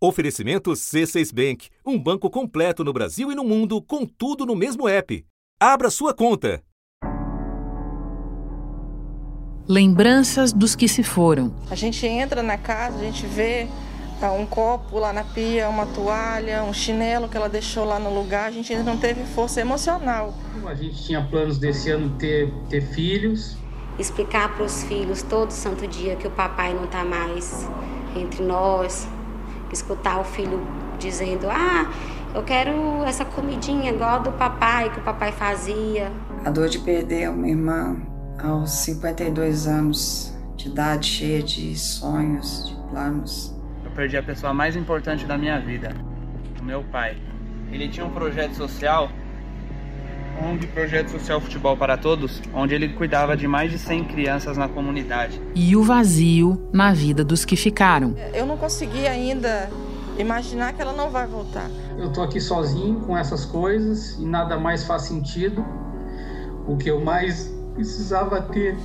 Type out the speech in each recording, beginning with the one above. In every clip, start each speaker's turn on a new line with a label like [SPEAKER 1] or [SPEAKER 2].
[SPEAKER 1] Oferecimento C6 Bank, um banco completo no Brasil e no mundo, com tudo no mesmo app. Abra sua conta.
[SPEAKER 2] Lembranças dos que se foram.
[SPEAKER 3] A gente entra na casa, a gente vê ah, um copo lá na pia, uma toalha, um chinelo que ela deixou lá no lugar. A gente ainda não teve força emocional.
[SPEAKER 4] A gente tinha planos desse ano ter, ter filhos.
[SPEAKER 5] Explicar para os filhos todo santo dia que o papai não está mais entre nós, escutar o filho dizendo: Ah, eu quero essa comidinha igual do papai, que o papai fazia.
[SPEAKER 6] A dor de perder uma irmã aos 52 anos de idade, cheia de sonhos, de planos.
[SPEAKER 7] Eu perdi a pessoa mais importante da minha vida, o meu pai. Ele tinha um projeto social ONG Projeto Social Futebol para Todos, onde ele cuidava de mais de 100 crianças na comunidade.
[SPEAKER 2] E o vazio na vida dos que ficaram.
[SPEAKER 3] Eu não consegui ainda imaginar que ela não vai voltar.
[SPEAKER 4] Eu tô aqui sozinho com essas coisas e nada mais faz sentido. O que eu mais precisava ter,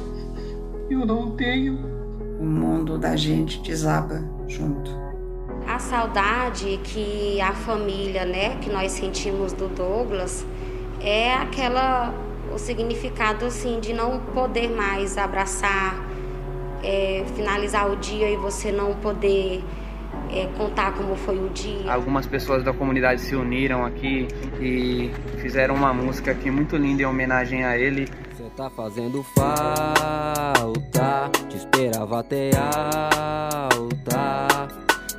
[SPEAKER 4] eu não tenho.
[SPEAKER 6] O mundo da gente desaba junto.
[SPEAKER 5] A saudade que a família, né, que nós sentimos do Douglas, é aquela o significado assim de não poder mais abraçar, é, finalizar o dia e você não poder é, contar como foi o dia.
[SPEAKER 7] Algumas pessoas da comunidade se uniram aqui e fizeram uma música aqui muito linda em homenagem a ele.
[SPEAKER 8] Você tá fazendo falta, te esperava até alta.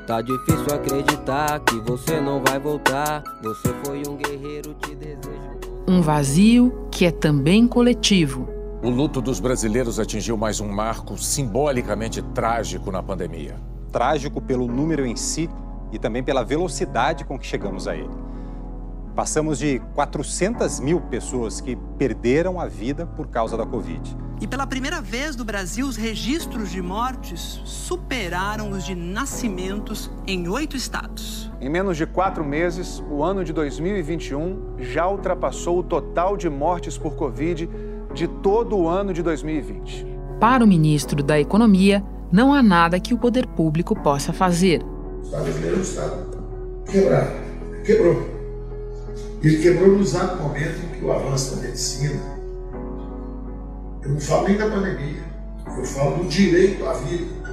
[SPEAKER 8] Tá difícil acreditar que você não vai voltar. Você foi um guerreiro, te desejo.
[SPEAKER 2] Um vazio que é também coletivo.
[SPEAKER 9] O luto dos brasileiros atingiu mais um marco simbolicamente trágico na pandemia.
[SPEAKER 10] Trágico pelo número em si e também pela velocidade com que chegamos a ele. Passamos de 400 mil pessoas que perderam a vida por causa da Covid.
[SPEAKER 11] E pela primeira vez no Brasil, os registros de mortes superaram os de nascimentos em oito estados.
[SPEAKER 12] Em menos de quatro meses, o ano de 2021 já ultrapassou o total de mortes por Covid de todo o ano de 2020.
[SPEAKER 2] Para o ministro da Economia, não há nada que o poder público possa fazer.
[SPEAKER 13] O Estado brasileiro é um Estado quebrado. Quebrou. Ele quebrou no exato momento em que o avanço da medicina, eu não falo nem da pandemia, eu falo do direito à vida.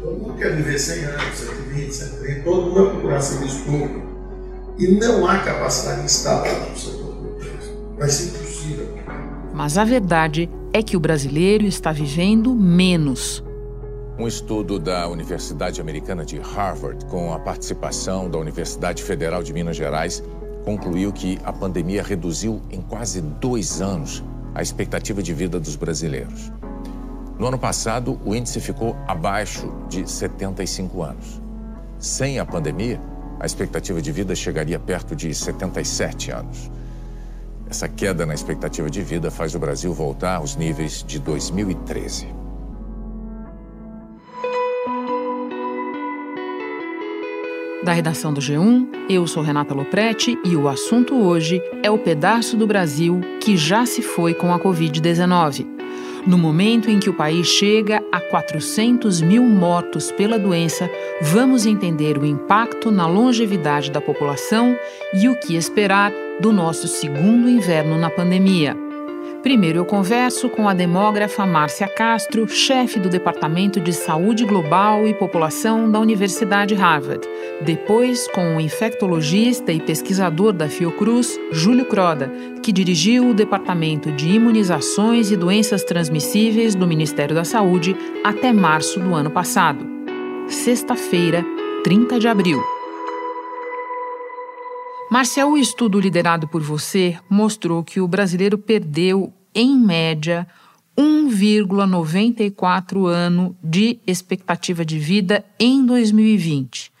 [SPEAKER 13] Todo mundo quer viver 100 anos, 120, 130, todo mundo vai procurar serviço público. E não há capacidade instalada no setor público. Vai ser impossível.
[SPEAKER 2] Mas a verdade é que o brasileiro está vivendo menos.
[SPEAKER 9] Um estudo da Universidade Americana de Harvard, com a participação da Universidade Federal de Minas Gerais, concluiu que a pandemia reduziu em quase dois anos a expectativa de vida dos brasileiros. No ano passado, o índice ficou abaixo de 75 anos. Sem a pandemia, a expectativa de vida chegaria perto de 77 anos. Essa queda na expectativa de vida faz o Brasil voltar aos níveis de 2013.
[SPEAKER 2] Da redação do G1, eu sou Renata Loprete e o assunto hoje é o pedaço do Brasil que já se foi com a Covid-19. No momento em que o país chega a 400 mil mortos pela doença, vamos entender o impacto na longevidade da população e o que esperar do nosso segundo inverno na pandemia. Primeiro eu converso com a demógrafa Márcia Castro, chefe do Departamento de Saúde Global e População da Universidade Harvard. Depois com o infectologista e pesquisador da Fiocruz, Júlio Croda, que dirigiu o Departamento de Imunizações e Doenças Transmissíveis do Ministério da Saúde até março do ano passado. Sexta-feira, 30 de abril. Marcel, o estudo liderado por você mostrou que o brasileiro perdeu, em média, 1,94 ano de expectativa de vida em 2020.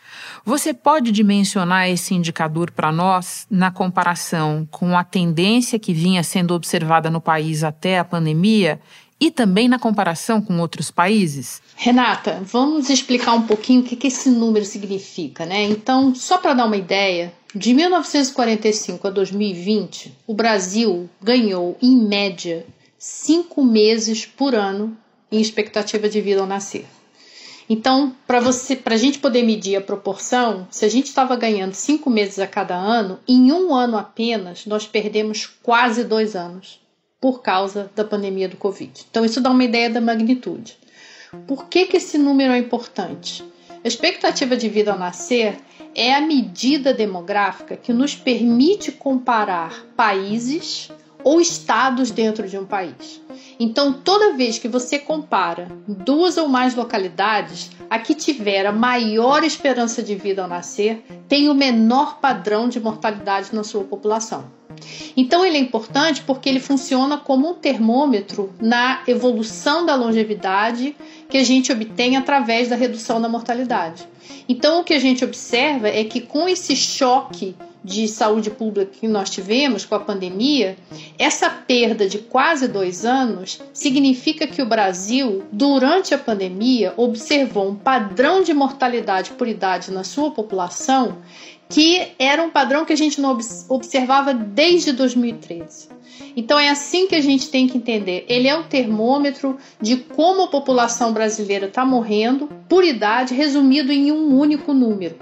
[SPEAKER 2] Você pode dimensionar esse indicador para nós na comparação com a tendência que vinha sendo observada no país até a pandemia e também na comparação com outros países?
[SPEAKER 14] Renata, vamos explicar um pouquinho o que, que esse número significa, né? Então, só para dar uma ideia, de 1945 a 2020, o Brasil ganhou, em média, cinco meses por ano em expectativa de vida ao nascer. Então, para você, para a gente poder medir a proporção, se a gente estava ganhando cinco meses a cada ano, em um ano apenas nós perdemos quase dois anos por causa da pandemia do Covid. Então, isso dá uma ideia da magnitude. Por que, que esse número é importante? A expectativa de vida ao nascer é a medida demográfica que nos permite comparar países ou estados dentro de um país. Então, toda vez que você compara duas ou mais localidades, a que tiver a maior esperança de vida ao nascer tem o menor padrão de mortalidade na sua população. Então, ele é importante porque ele funciona como um termômetro na evolução da longevidade que a gente obtém através da redução da mortalidade. Então, o que a gente observa é que com esse choque de saúde pública que nós tivemos com a pandemia, essa perda de quase dois anos significa que o Brasil, durante a pandemia, observou um padrão de mortalidade por idade na sua população que era um padrão que a gente não observava desde 2013. Então é assim que a gente tem que entender. Ele é um termômetro de como a população brasileira está morrendo por idade, resumido em um único número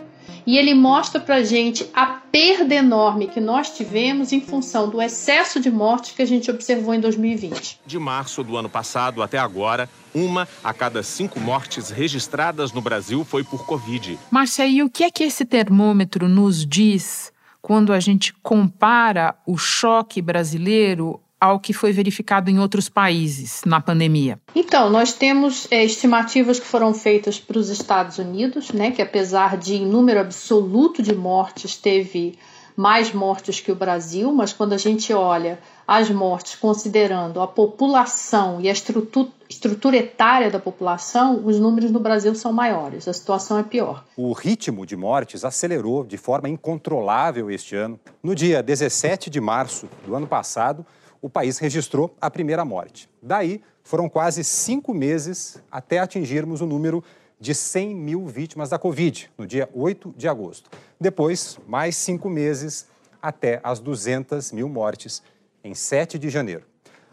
[SPEAKER 14] e ele mostra para gente a perda enorme que nós tivemos em função do excesso de mortes que a gente observou em 2020.
[SPEAKER 15] De março do ano passado até agora, uma a cada cinco mortes registradas no Brasil foi por Covid.
[SPEAKER 2] Márcia, e o que é que esse termômetro nos diz quando a gente compara o choque brasileiro ao que foi verificado em outros países na pandemia?
[SPEAKER 14] Então, nós temos é, estimativas que foram feitas para os Estados Unidos, né, que apesar de em número absoluto de mortes, teve mais mortes que o Brasil, mas quando a gente olha as mortes considerando a população e a estrutura, estrutura etária da população, os números no Brasil são maiores, a situação é pior.
[SPEAKER 10] O ritmo de mortes acelerou de forma incontrolável este ano. No dia 17 de março do ano passado, o país registrou a primeira morte. Daí, foram quase cinco meses até atingirmos o número de 100 mil vítimas da Covid, no dia 8 de agosto. Depois, mais cinco meses até as 200 mil mortes, em 7 de janeiro.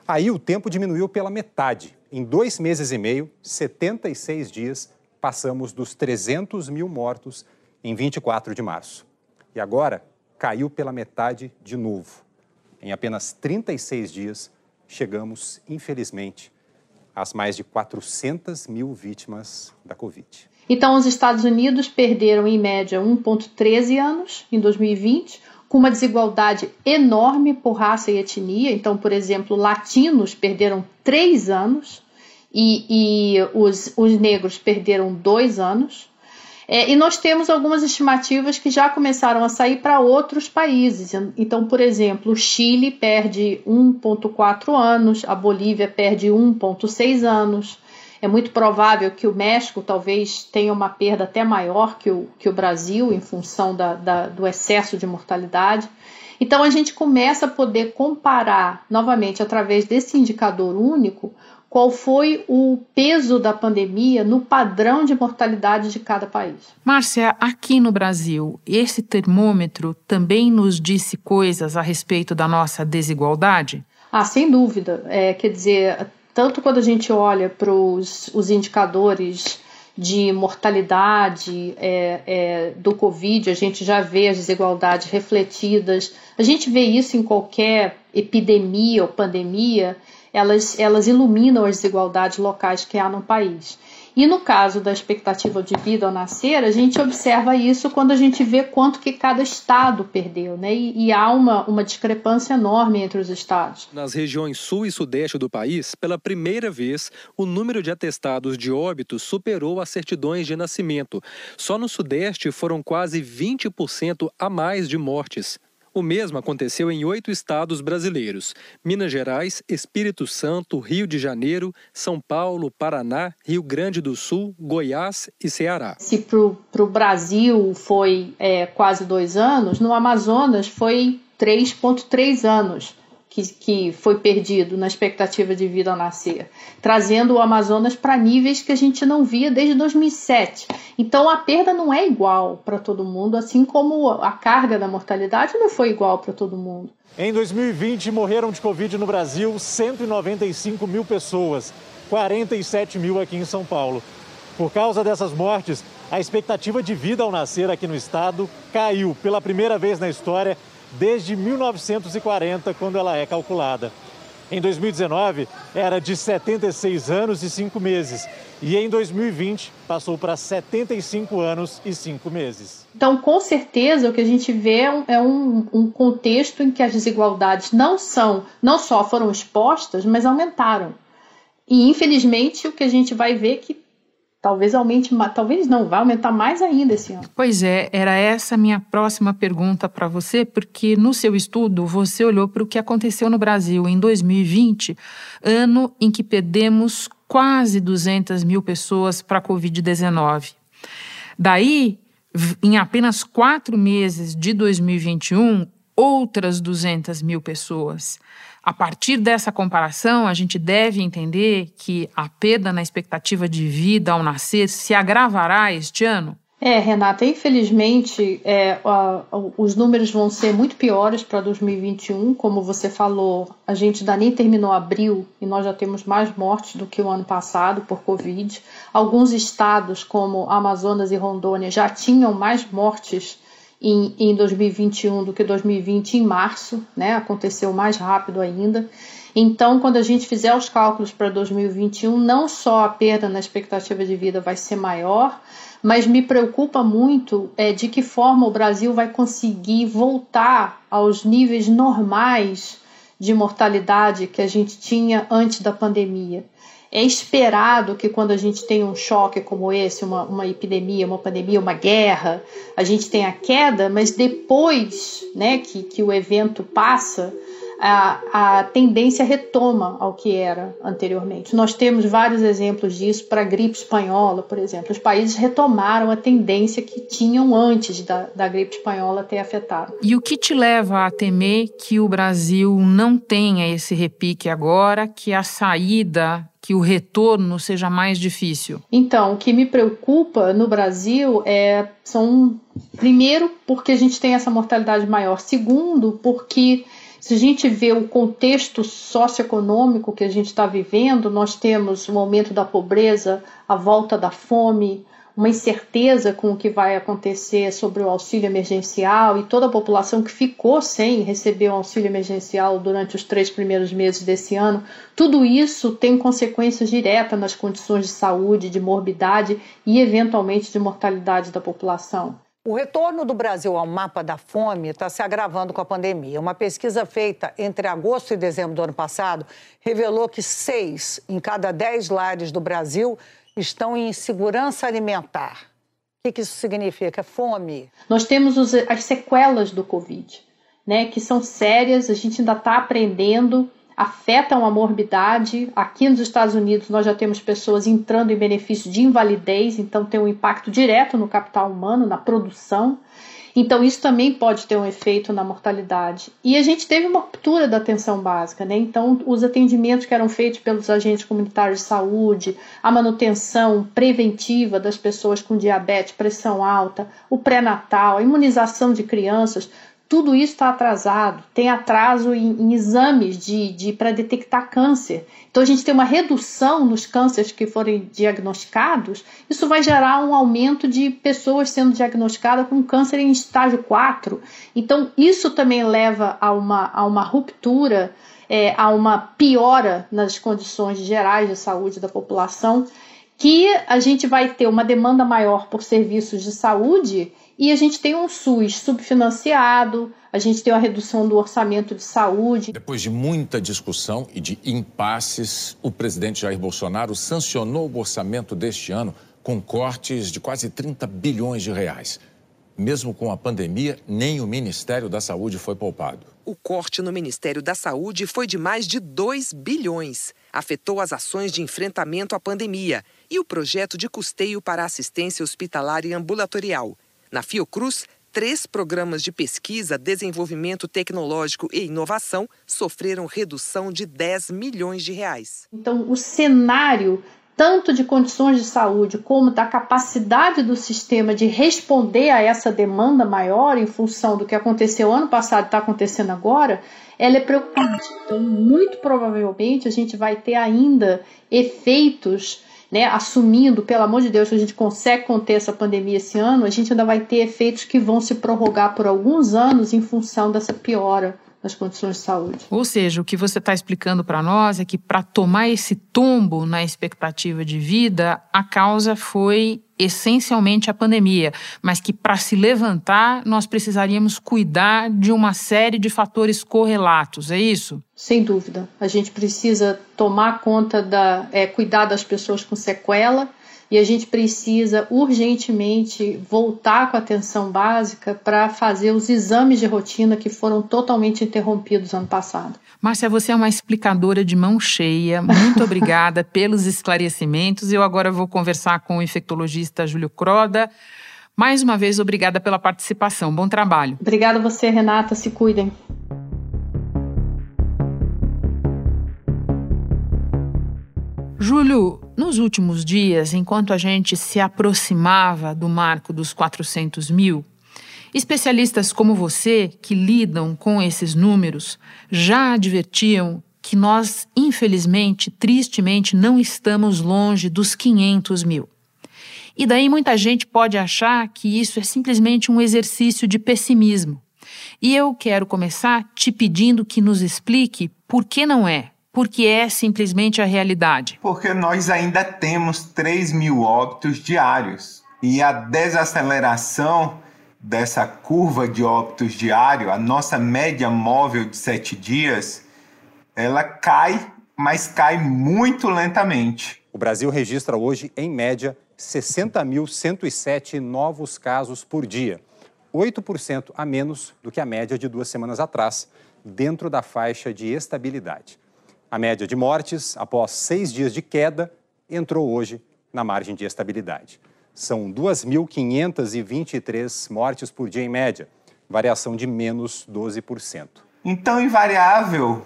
[SPEAKER 10] Aí o tempo diminuiu pela metade. Em dois meses e meio, 76 dias, passamos dos 300 mil mortos em 24 de março. E agora caiu pela metade de novo. Em apenas 36 dias, chegamos, infelizmente, às mais de 400 mil vítimas da Covid.
[SPEAKER 14] Então, os Estados Unidos perderam, em média, 1,13 anos em 2020, com uma desigualdade enorme por raça e etnia. Então, por exemplo, latinos perderam 3 anos e, e os, os negros perderam 2 anos. É, e nós temos algumas estimativas que já começaram a sair para outros países. Então, por exemplo, o Chile perde 1,4 anos, a Bolívia perde 1,6 anos. É muito provável que o México talvez tenha uma perda até maior que o, que o Brasil, em função da, da, do excesso de mortalidade. Então, a gente começa a poder comparar novamente através desse indicador único qual foi o peso da pandemia no padrão de mortalidade de cada país.
[SPEAKER 2] Márcia, aqui no Brasil, esse termômetro também nos disse coisas a respeito da nossa desigualdade?
[SPEAKER 14] Ah, sem dúvida. É, quer dizer, tanto quando a gente olha para os indicadores de mortalidade é, é, do Covid, a gente já vê as desigualdades refletidas. A gente vê isso em qualquer epidemia ou pandemia elas, elas iluminam as desigualdades locais que há no país. E no caso da expectativa de vida ao nascer, a gente observa isso quando a gente vê quanto que cada estado perdeu, né? E, e, há uma, uma discrepância enorme entre os estados.
[SPEAKER 16] Nas regiões sul e sudeste do país, pela primeira vez, o número de atestados de óbitos superou as certidões de nascimento. Só no sudeste foram quase 20% a mais de mortes. O mesmo aconteceu em oito estados brasileiros: Minas Gerais, Espírito Santo, Rio de Janeiro, São Paulo, Paraná, Rio Grande do Sul, Goiás e Ceará.
[SPEAKER 14] Se para o Brasil foi é, quase dois anos, no Amazonas foi 3,3 anos que, que foi perdido na expectativa de vida ao nascer, trazendo o Amazonas para níveis que a gente não via desde 2007. Então a perda não é igual para todo mundo, assim como a carga da mortalidade não foi igual para todo mundo.
[SPEAKER 17] Em 2020 morreram de Covid no Brasil 195 mil pessoas, 47 mil aqui em São Paulo. Por causa dessas mortes, a expectativa de vida ao nascer aqui no estado caiu pela primeira vez na história desde 1940, quando ela é calculada. Em 2019, era de 76 anos e 5 meses. E em 2020, passou para 75 anos e 5 meses.
[SPEAKER 14] Então, com certeza, o que a gente vê é um, um contexto em que as desigualdades não são, não só foram expostas, mas aumentaram. E, infelizmente, o que a gente vai ver é que Talvez aumente, talvez não, vai aumentar mais ainda esse ano.
[SPEAKER 2] Pois é, era essa minha próxima pergunta para você, porque no seu estudo você olhou para o que aconteceu no Brasil em 2020, ano em que perdemos quase 200 mil pessoas para a Covid-19. Daí, em apenas quatro meses de 2021, outras 200 mil pessoas. A partir dessa comparação, a gente deve entender que a perda na expectativa de vida ao nascer se agravará este ano?
[SPEAKER 14] É, Renata, infelizmente é, a, a, os números vão ser muito piores para 2021. Como você falou, a gente ainda nem terminou abril e nós já temos mais mortes do que o ano passado por Covid. Alguns estados, como Amazonas e Rondônia, já tinham mais mortes em, em 2021 do que 2020 em março, né? Aconteceu mais rápido ainda. Então, quando a gente fizer os cálculos para 2021, não só a perda na expectativa de vida vai ser maior, mas me preocupa muito é, de que forma o Brasil vai conseguir voltar aos níveis normais de mortalidade que a gente tinha antes da pandemia. É esperado que quando a gente tem um choque como esse, uma, uma epidemia, uma pandemia, uma guerra, a gente tenha queda, mas depois né, que, que o evento passa, a, a tendência retoma ao que era anteriormente. Nós temos vários exemplos disso para a gripe espanhola, por exemplo. Os países retomaram a tendência que tinham antes da, da gripe espanhola ter afetado.
[SPEAKER 2] E o que te leva a temer que o Brasil não tenha esse repique agora, que a saída que o retorno seja mais difícil?
[SPEAKER 14] Então, o que me preocupa no Brasil é são primeiro porque a gente tem essa mortalidade maior, segundo porque se a gente vê o contexto socioeconômico que a gente está vivendo, nós temos um aumento da pobreza, a volta da fome, uma incerteza com o que vai acontecer sobre o auxílio emergencial e toda a população que ficou sem receber o auxílio emergencial durante os três primeiros meses desse ano, tudo isso tem consequências diretas nas condições de saúde, de morbidade e, eventualmente, de mortalidade da população.
[SPEAKER 18] O retorno do Brasil ao mapa da fome está se agravando com a pandemia. Uma pesquisa feita entre agosto e dezembro do ano passado revelou que seis em cada dez lares do Brasil estão em insegurança alimentar. O que, isso significa? Fome.
[SPEAKER 14] Nós temos os, as sequelas do Covid, né, que são sérias, a gente ainda está aprendendo afetam a morbidade. Aqui nos Estados Unidos, nós já temos pessoas entrando em benefício de invalidez, então tem um impacto direto no capital humano, na produção. Então, isso também pode ter um efeito na mortalidade. E a gente teve uma ruptura da atenção básica, né? Então, os atendimentos que eram feitos pelos agentes comunitários de saúde, a manutenção preventiva das pessoas com diabetes, pressão alta, o pré-natal, a imunização de crianças, tudo isso está atrasado, tem atraso em, em exames de, de para detectar câncer. Então a gente tem uma redução nos cânceres que forem diagnosticados, isso vai gerar um aumento de pessoas sendo diagnosticadas com câncer em estágio 4. Então isso também leva a uma, a uma ruptura, é, a uma piora nas condições gerais de saúde da população, que a gente vai ter uma demanda maior por serviços de saúde e a gente tem um SUS subfinanciado, a gente tem uma redução do orçamento de saúde.
[SPEAKER 9] Depois de muita discussão e de impasses, o presidente Jair Bolsonaro sancionou o orçamento deste ano com cortes de quase 30 bilhões de reais. Mesmo com a pandemia, nem o Ministério da Saúde foi poupado.
[SPEAKER 19] O corte no Ministério da Saúde foi de mais de 2 bilhões. Afetou as ações de enfrentamento à pandemia e o projeto de custeio para assistência hospitalar e ambulatorial. Na Fiocruz, três programas de pesquisa, desenvolvimento tecnológico e inovação sofreram redução de 10 milhões de reais.
[SPEAKER 14] Então, o cenário tanto de condições de saúde como da capacidade do sistema de responder a essa demanda maior em função do que aconteceu ano passado e está acontecendo agora, ela é preocupante. Então, muito provavelmente, a gente vai ter ainda efeitos né, assumindo, pelo amor de Deus, que a gente consegue conter essa pandemia esse ano, a gente ainda vai ter efeitos que vão se prorrogar por alguns anos em função dessa piora nas condições de saúde.
[SPEAKER 2] Ou seja, o que você está explicando para nós é que para tomar esse tombo na expectativa de vida, a causa foi essencialmente a pandemia, mas que para se levantar nós precisaríamos cuidar de uma série de fatores correlatos, é isso?
[SPEAKER 14] Sem dúvida. A gente precisa tomar conta da. É, cuidar das pessoas com sequela e a gente precisa urgentemente voltar com a atenção básica para fazer os exames de rotina que foram totalmente interrompidos ano passado.
[SPEAKER 2] Márcia, você é uma explicadora de mão cheia. Muito obrigada pelos esclarecimentos. Eu agora vou conversar com o infectologista Júlio Croda. Mais uma vez, obrigada pela participação. Bom trabalho.
[SPEAKER 14] Obrigada a você, Renata. Se cuidem.
[SPEAKER 2] Júlio, nos últimos dias, enquanto a gente se aproximava do marco dos 400 mil, especialistas como você, que lidam com esses números, já advertiam que nós, infelizmente, tristemente, não estamos longe dos 500 mil. E daí muita gente pode achar que isso é simplesmente um exercício de pessimismo. E eu quero começar te pedindo que nos explique por que não é, porque é simplesmente a realidade?
[SPEAKER 20] Porque nós ainda temos 3 mil óbitos diários. E a desaceleração dessa curva de óbitos diário, a nossa média móvel de 7 dias, ela cai, mas cai muito lentamente.
[SPEAKER 10] O Brasil registra hoje, em média, 60.107 novos casos por dia, 8% a menos do que a média de duas semanas atrás, dentro da faixa de estabilidade. A média de mortes, após seis dias de queda, entrou hoje na margem de estabilidade. São 2.523 mortes por dia em média, variação de menos 12%.
[SPEAKER 20] Então, invariável,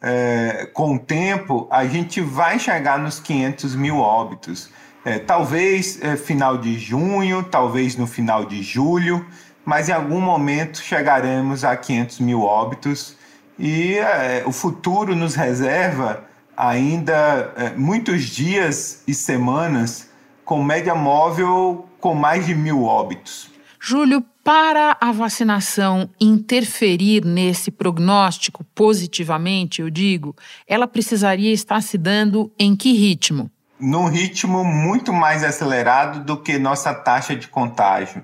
[SPEAKER 20] é, com o tempo, a gente vai chegar nos 500 mil óbitos. É, talvez é, final de junho, talvez no final de julho, mas em algum momento chegaremos a 500 mil óbitos e é, o futuro nos reserva ainda é, muitos dias e semanas com média móvel com mais de mil óbitos.
[SPEAKER 2] Júlio, para a vacinação interferir nesse prognóstico positivamente, eu digo, ela precisaria estar se dando em que ritmo?
[SPEAKER 20] Num ritmo muito mais acelerado do que nossa taxa de contágio.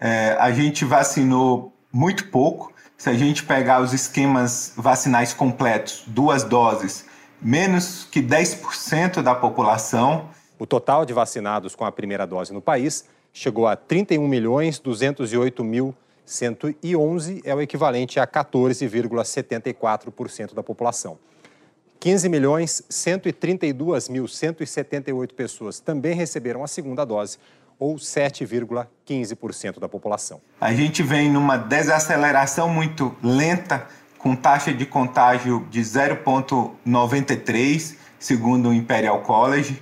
[SPEAKER 20] É, a gente vacinou muito pouco, se a gente pegar os esquemas vacinais completos, duas doses, menos que 10% da população.
[SPEAKER 10] O total de vacinados com a primeira dose no país chegou a 31 milhões 208 mil 111 é o equivalente a 14,74% da população. 15 milhões 132 mil 178 pessoas também receberam a segunda dose, ou 7,15% da população.
[SPEAKER 20] A gente vem numa desaceleração muito lenta, com taxa de contágio de 0,93, segundo o Imperial College,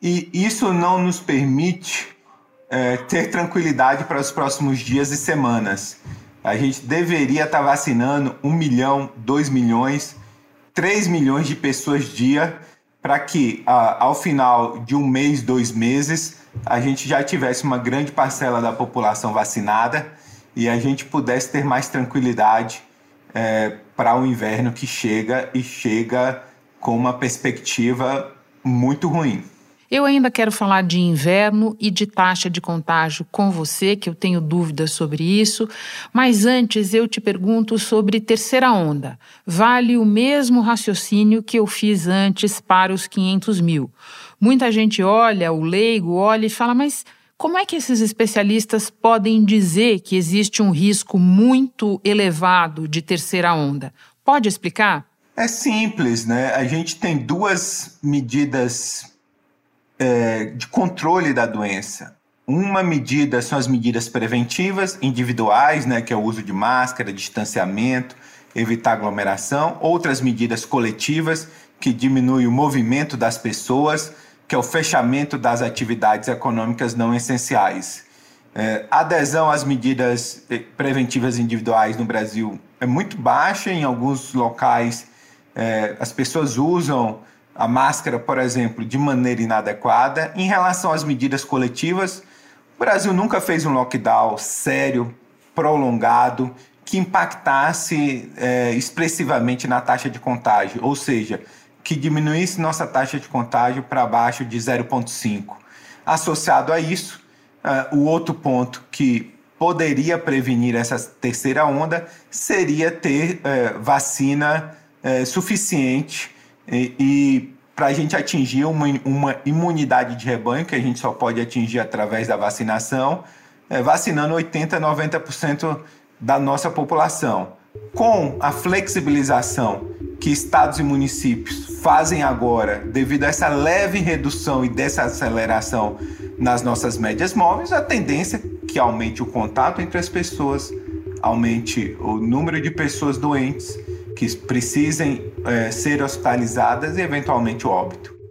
[SPEAKER 20] e isso não nos permite é, ter tranquilidade para os próximos dias e semanas. A gente deveria estar vacinando 1 milhão, 2 milhões, 3 milhões de pessoas dia, para que ao final de um mês, dois meses, a gente já tivesse uma grande parcela da população vacinada e a gente pudesse ter mais tranquilidade é, para o inverno que chega e chega com uma perspectiva muito ruim.
[SPEAKER 2] Eu ainda quero falar de inverno e de taxa de contágio com você, que eu tenho dúvidas sobre isso, mas antes eu te pergunto sobre terceira onda. Vale o mesmo raciocínio que eu fiz antes para os 500 mil. Muita gente olha, o leigo olha e fala, mas como é que esses especialistas podem dizer que existe um risco muito elevado de terceira onda? Pode explicar?
[SPEAKER 20] É simples, né? A gente tem duas medidas é, de controle da doença. Uma medida são as medidas preventivas individuais, né, que é o uso de máscara, distanciamento, evitar aglomeração. Outras medidas coletivas, que diminuem o movimento das pessoas, que é o fechamento das atividades econômicas não essenciais. É, adesão às medidas eh, preventivas individuais no Brasil é muito baixa, em alguns locais é, as pessoas usam a máscara, por exemplo, de maneira inadequada. Em relação às medidas coletivas, o Brasil nunca fez um lockdown sério, prolongado, que impactasse é, expressivamente na taxa de contágio, ou seja, que diminuísse nossa taxa de contágio para abaixo de 0,5. Associado a isso, uh, o outro ponto que poderia prevenir essa terceira onda seria ter uh, vacina uh, suficiente e, e para a gente atingir uma, uma, imunidade de rebanho, que a gente só pode atingir através da vacinação, vacinando 80% a 90% da nossa população. Com a flexibilização que estados e municípios fazem agora, devido a essa leve redução e dessa aceleração nas nossas médias móveis, a tendência é que aumente o contato entre as pessoas, aumente o número de pessoas doentes que precisem é, ser hospitalizadas e eventualmente o óbito.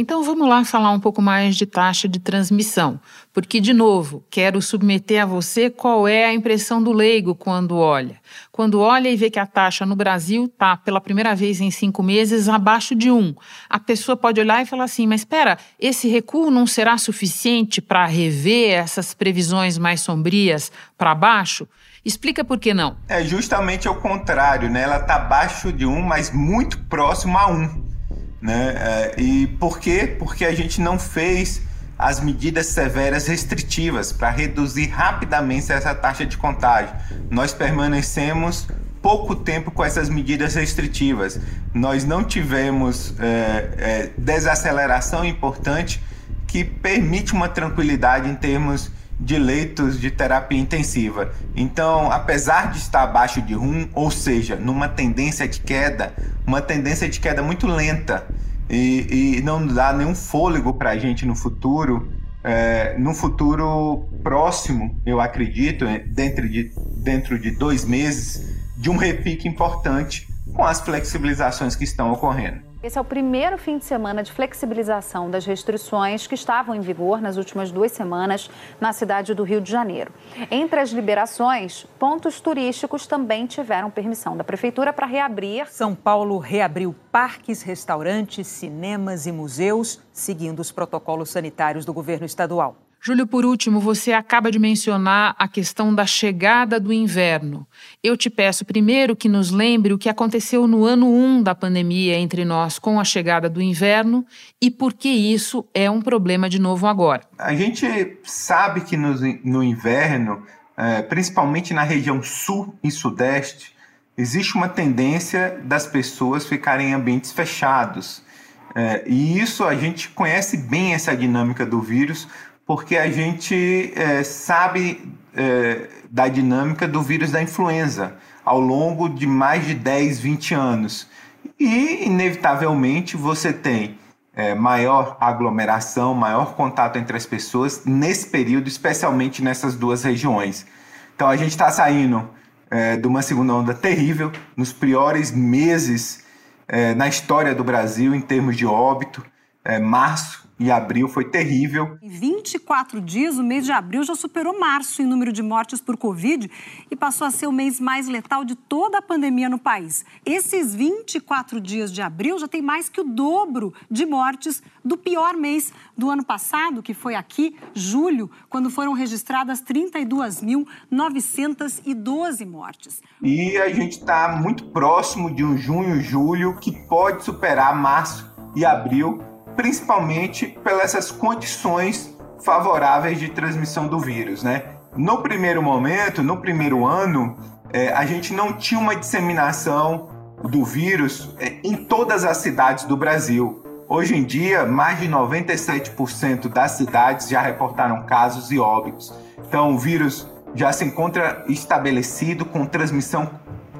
[SPEAKER 2] Então vamos lá falar um pouco mais de taxa de transmissão, porque, de novo, quero submeter a você qual é a impressão do leigo quando olha. Quando olha e vê que a taxa no Brasil está, pela primeira vez em cinco meses, abaixo de um. A pessoa pode olhar e falar assim: mas espera, esse recuo não será suficiente para rever essas previsões mais sombrias para baixo? Explica por que não.
[SPEAKER 20] É justamente o contrário, né? Ela está abaixo de um, mas muito próximo a um. Né? É, e por quê? Porque a gente não fez as medidas severas restritivas para reduzir rapidamente essa taxa de contágio. Nós permanecemos pouco tempo com essas medidas restritivas. Nós não tivemos é, é, desaceleração importante que permite uma tranquilidade em termos de leitos de terapia intensiva. Então, apesar de estar abaixo de 1, ou seja, numa tendência de queda, uma tendência de queda muito lenta e, e não dá nenhum fôlego para a gente no futuro, é, no futuro próximo, eu acredito, é, dentro de, dentro de dois meses, de um repique importante com as flexibilizações que estão ocorrendo.
[SPEAKER 21] Esse é o primeiro fim de semana de flexibilização das restrições que estavam em vigor nas últimas duas semanas na cidade do Rio de Janeiro. Entre as liberações, pontos turísticos também tiveram permissão da Prefeitura para reabrir.
[SPEAKER 22] São Paulo reabriu parques, restaurantes, cinemas e museus, seguindo os protocolos sanitários do governo estadual.
[SPEAKER 2] Júlio, por último, você acaba de mencionar a questão da chegada do inverno. Eu te peço primeiro que nos lembre o que aconteceu no ano 1 da pandemia entre nós com a chegada do inverno e por que isso é um problema de novo agora.
[SPEAKER 20] A gente sabe que no, no inverno, é, principalmente na região sul e sudeste, existe uma tendência das pessoas ficarem em ambientes fechados. É, e isso a gente conhece bem essa dinâmica do vírus porque a gente é, sabe é, da dinâmica do vírus da influenza ao longo de mais de 10, 20 anos. E, inevitavelmente, você tem é, maior aglomeração, maior contato entre as pessoas nesse período, especialmente nessas duas regiões. Então, a gente está saindo é, de uma segunda onda terrível, nos piores meses é, na história do Brasil em termos de óbito. É, março e abril foi terrível.
[SPEAKER 21] Em 24 dias, o mês de abril já superou março em número de mortes por Covid e passou a ser o mês mais letal de toda a pandemia no país. Esses 24 dias de abril já tem mais que o dobro de mortes do pior mês do ano passado, que foi aqui, julho, quando foram registradas 32.912 mortes.
[SPEAKER 20] E a gente está muito próximo de um junho, julho, que pode superar março e abril principalmente pelas condições favoráveis de transmissão do vírus, né? No primeiro momento, no primeiro ano, é, a gente não tinha uma disseminação do vírus é, em todas as cidades do Brasil. Hoje em dia, mais de 97% das cidades já reportaram casos e óbitos. Então, o vírus já se encontra estabelecido com transmissão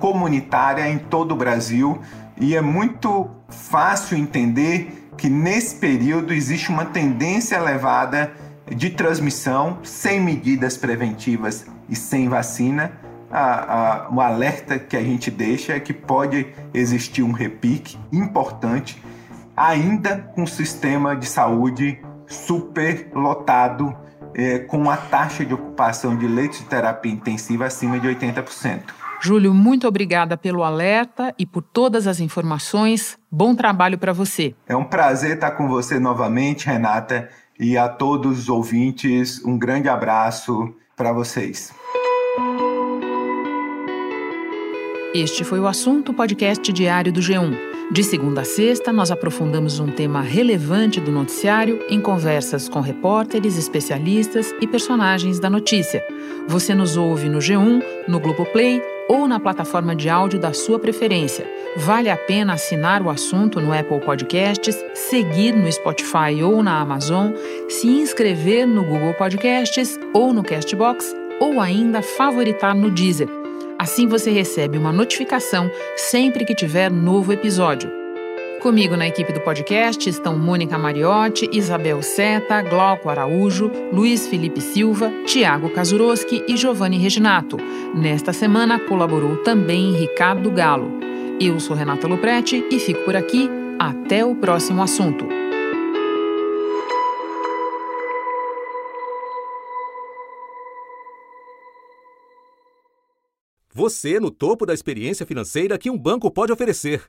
[SPEAKER 20] comunitária em todo o Brasil e é muito fácil entender que nesse período existe uma tendência elevada de transmissão sem medidas preventivas e sem vacina. A, a, o alerta que a gente deixa é que pode existir um repique importante, ainda com o sistema de saúde superlotado, é, com a taxa de ocupação de leitos de terapia intensiva acima de 80%.
[SPEAKER 2] Júlio, muito obrigada pelo alerta e por todas as informações. Bom trabalho para você.
[SPEAKER 20] É um prazer estar com você novamente, Renata, e a todos os ouvintes, um grande abraço para vocês.
[SPEAKER 2] Este foi o assunto podcast diário do G1. De segunda a sexta, nós aprofundamos um tema relevante do noticiário em conversas com repórteres, especialistas e personagens da notícia. Você nos ouve no G1, no Globoplay ou na plataforma de áudio da sua preferência. Vale a pena assinar o assunto no Apple Podcasts, seguir no Spotify ou na Amazon, se inscrever no Google Podcasts ou no Castbox ou ainda favoritar no Deezer. Assim você recebe uma notificação sempre que tiver novo episódio. Comigo na equipe do podcast estão Mônica Mariotti, Isabel Seta, Glauco Araújo, Luiz Felipe Silva, Tiago Kazuroski e Giovanni Reginato. Nesta semana colaborou também Ricardo Galo. Eu sou Renata Luprete e fico por aqui. Até o próximo assunto.
[SPEAKER 23] Você no topo da experiência financeira que um banco pode oferecer.